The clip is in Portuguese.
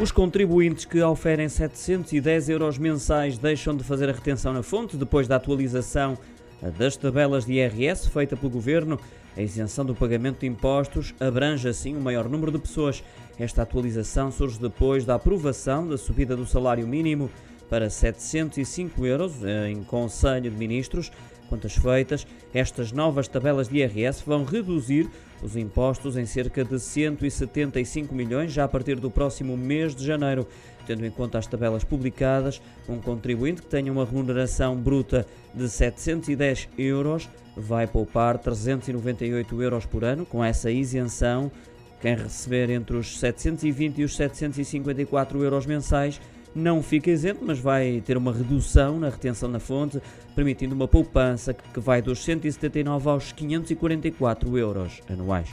Os contribuintes que oferem 710 euros mensais deixam de fazer a retenção na fonte depois da atualização das tabelas de IRS feita pelo Governo. A isenção do pagamento de impostos abrange assim o um maior número de pessoas. Esta atualização surge depois da aprovação da subida do salário mínimo para 705 euros em Conselho de Ministros. Quantas feitas, estas novas tabelas de IRS vão reduzir os impostos em cerca de 175 milhões já a partir do próximo mês de janeiro. Tendo em conta as tabelas publicadas, um contribuinte que tenha uma remuneração bruta de 710 euros vai poupar 398 euros por ano com essa isenção. Quem receber entre os 720 e os 754 euros mensais não fica isento, mas vai ter uma redução na retenção na fonte, permitindo uma poupança que vai dos 179 aos 544 euros anuais.